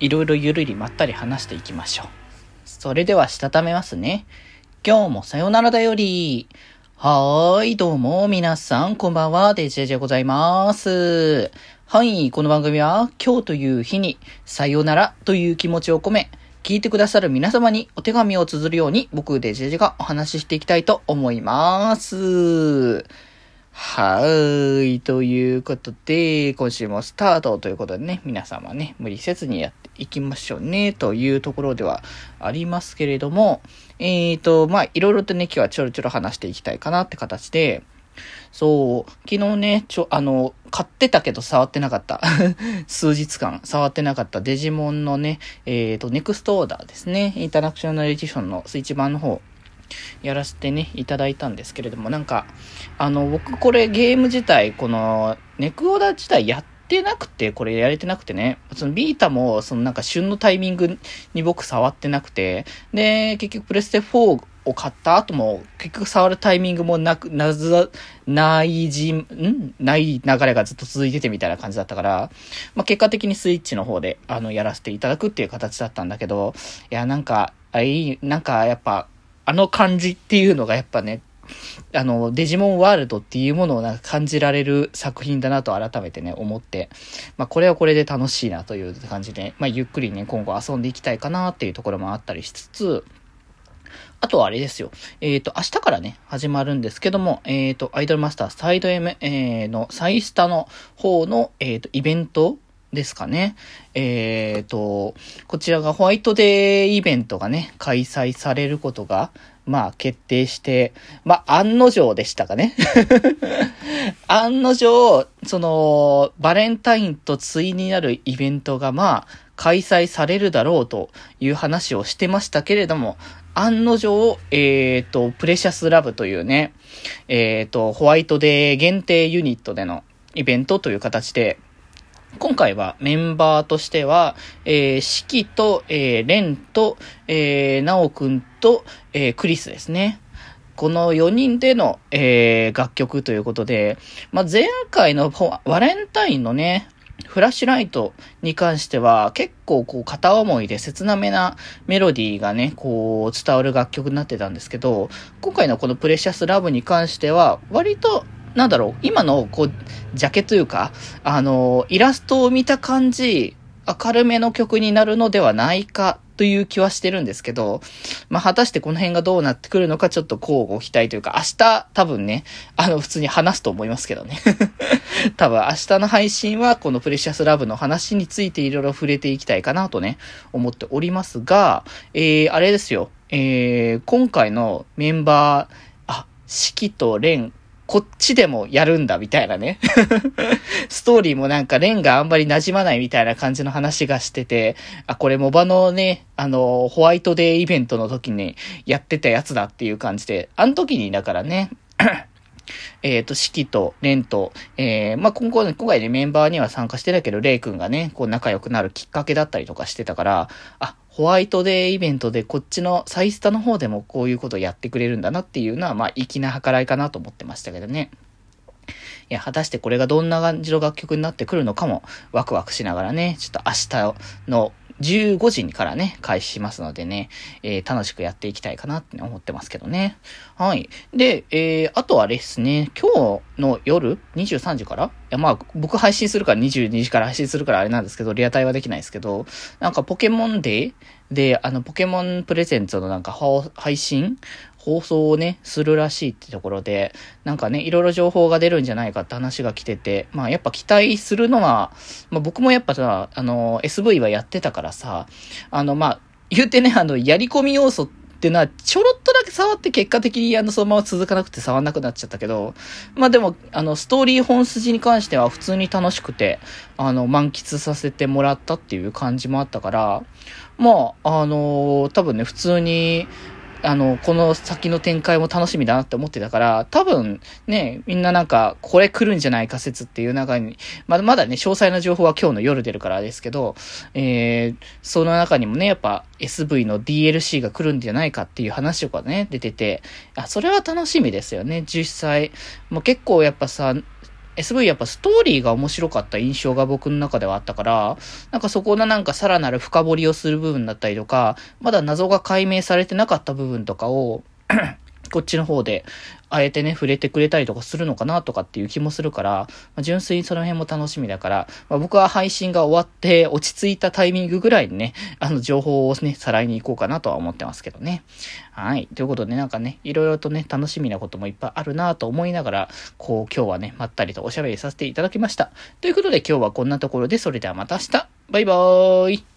いろいろゆるりまったり話していきましょう。それでは、したためますね。今日もさよならだより。はーい、どうも、皆さん、こんばんは、デジェジでございます。はい、この番組は、今日という日に、さよならという気持ちを込め、聞いてくださる皆様にお手紙を綴るように、僕、デジェジェがお話ししていきたいと思います。はーい。ということで、今週もスタートということでね、皆様ね、無理せずにやっていきましょうね、というところではありますけれども、えーと、まあ、いろいろとね、今日はちょろちょろ話していきたいかなって形で、そう、昨日ね、ちょ、あの、買ってたけど触ってなかった。数日間触ってなかったデジモンのね、えーと、ネクストオーダーですね。インターナショナルエディションのスイッチ版の方、やらせてね、いただいたんですけれども、なんか、あの、僕これゲーム自体、この、ネクオーダー自体やってなくて、これやれてなくてね、そのビータも、そのなんか旬のタイミングに僕触ってなくて、で、結局プレステ4を買った後も、結局触るタイミングもなく、なず、ないじ、ん？ない流れがずっと続いててみたいな感じだったから、まあ、結果的にスイッチの方で、あの、やらせていただくっていう形だったんだけど、いや、なんか、あいい、なんかやっぱ、あの感じっていうのがやっぱね、あの、デジモンワールドっていうものをなんか感じられる作品だなと改めてね、思って、まあこれはこれで楽しいなという感じで、まあゆっくりね、今後遊んでいきたいかなっていうところもあったりしつつ、あとはあれですよ。えっ、ー、と、明日からね、始まるんですけども、えっ、ー、と、アイドルマスターサイド M、えー、のサイスタの方の、えっ、と、イベントですかね。えっ、ー、と、こちらがホワイトデーイベントがね、開催されることが、まあ決定して、まあ案の定でしたかね。案の定、その、バレンタインと対になるイベントがまあ開催されるだろうという話をしてましたけれども、案の定、えっ、ー、と、プレシャスラブというね、えっ、ー、と、ホワイトデー限定ユニットでのイベントという形で、今回はメンバーとしては、えー、シキと、えー、レンと、えー、ナオくんと、えー、クリスですね。この4人での、えー、楽曲ということで、まあ、前回のバレンタインのね、フラッシュライトに関しては結構こう片思いで切なめなメロディーがね、こう伝わる楽曲になってたんですけど、今回のこのプレシャスラブに関しては割となんだろう、今の、こう、ジャケというか、あの、イラストを見た感じ、明るめの曲になるのではないかという気はしてるんですけど、まあ、果たしてこの辺がどうなってくるのかちょっと交互期待というか、明日多分ね、あの、普通に話すと思いますけどね。多分明日の配信はこのプレシャスラブの話についていろいろ触れていきたいかなとね、思っておりますが、えー、あれですよ。えー、今回のメンバー、あ、四季と蓮、こっちでもやるんだみたいなね。ストーリーもなんかレンがあんまり馴染まないみたいな感じの話がしてて、あ、これモバのね、あの、ホワイトデーイベントの時にやってたやつだっていう感じで、あの時にだからね、えっ、と、四季とレンと、えー、まあ、今後、今回ね、メンバーには参加してたけど、レイ君がね、こう仲良くなるきっかけだったりとかしてたから、あ、ホワイトデーイベントでこっちのサイスタの方でもこういうことやってくれるんだなっていうのは、まあ、粋な計らいかなと思ってましたけどね。いや、果たしてこれがどんな感じの楽曲になってくるのかもワクワクしながらね、ちょっと明日の15時からね、開始しますのでね、えー、楽しくやっていきたいかなって思ってますけどね。はい。で、えー、あとあれですね、今日の夜23時からいや、まあ、僕配信するから22時から配信するからあれなんですけど、リアタイはできないですけど、なんかポケモンデーで、あの、ポケモンプレゼンツのなんか配信放送をね、するらしいってところで、なんかね、いろいろ情報が出るんじゃないかって話が来てて、まあやっぱ期待するのは、まあ僕もやっぱさ、あの、SV はやってたからさ、あの、まあ、言うてね、あの、やり込み要素っていうのは、ちょろっとだけ触って結果的にあの、そのまま続かなくて触んなくなっちゃったけど、まあでも、あの、ストーリー本筋に関しては普通に楽しくて、あの、満喫させてもらったっていう感じもあったから、まあ、あのー、多分ね、普通に、あの、この先の展開も楽しみだなって思ってたから、多分ね、みんななんか、これ来るんじゃないか説っていう中に、まだまだね、詳細な情報は今日の夜出るからですけど、えー、その中にもね、やっぱ SV の DLC が来るんじゃないかっていう話とかね、出てて、あ、それは楽しみですよね、実際。もう結構やっぱさ、すごいやっぱストーリーが面白かった印象が僕の中ではあったから、なんかそこのなんかさらなる深掘りをする部分だったりとか、まだ謎が解明されてなかった部分とかをこっちの方で、あえてね、触れてくれたりとかするのかなとかっていう気もするから、まあ、純粋にその辺も楽しみだから、まあ、僕は配信が終わって落ち着いたタイミングぐらいにね、あの情報をね、さらいに行こうかなとは思ってますけどね。はい。ということでなんかね、いろいろとね、楽しみなこともいっぱいあるなと思いながら、こう今日はね、まったりとおしゃべりさせていただきました。ということで今日はこんなところで、それではまた明日バイバーイ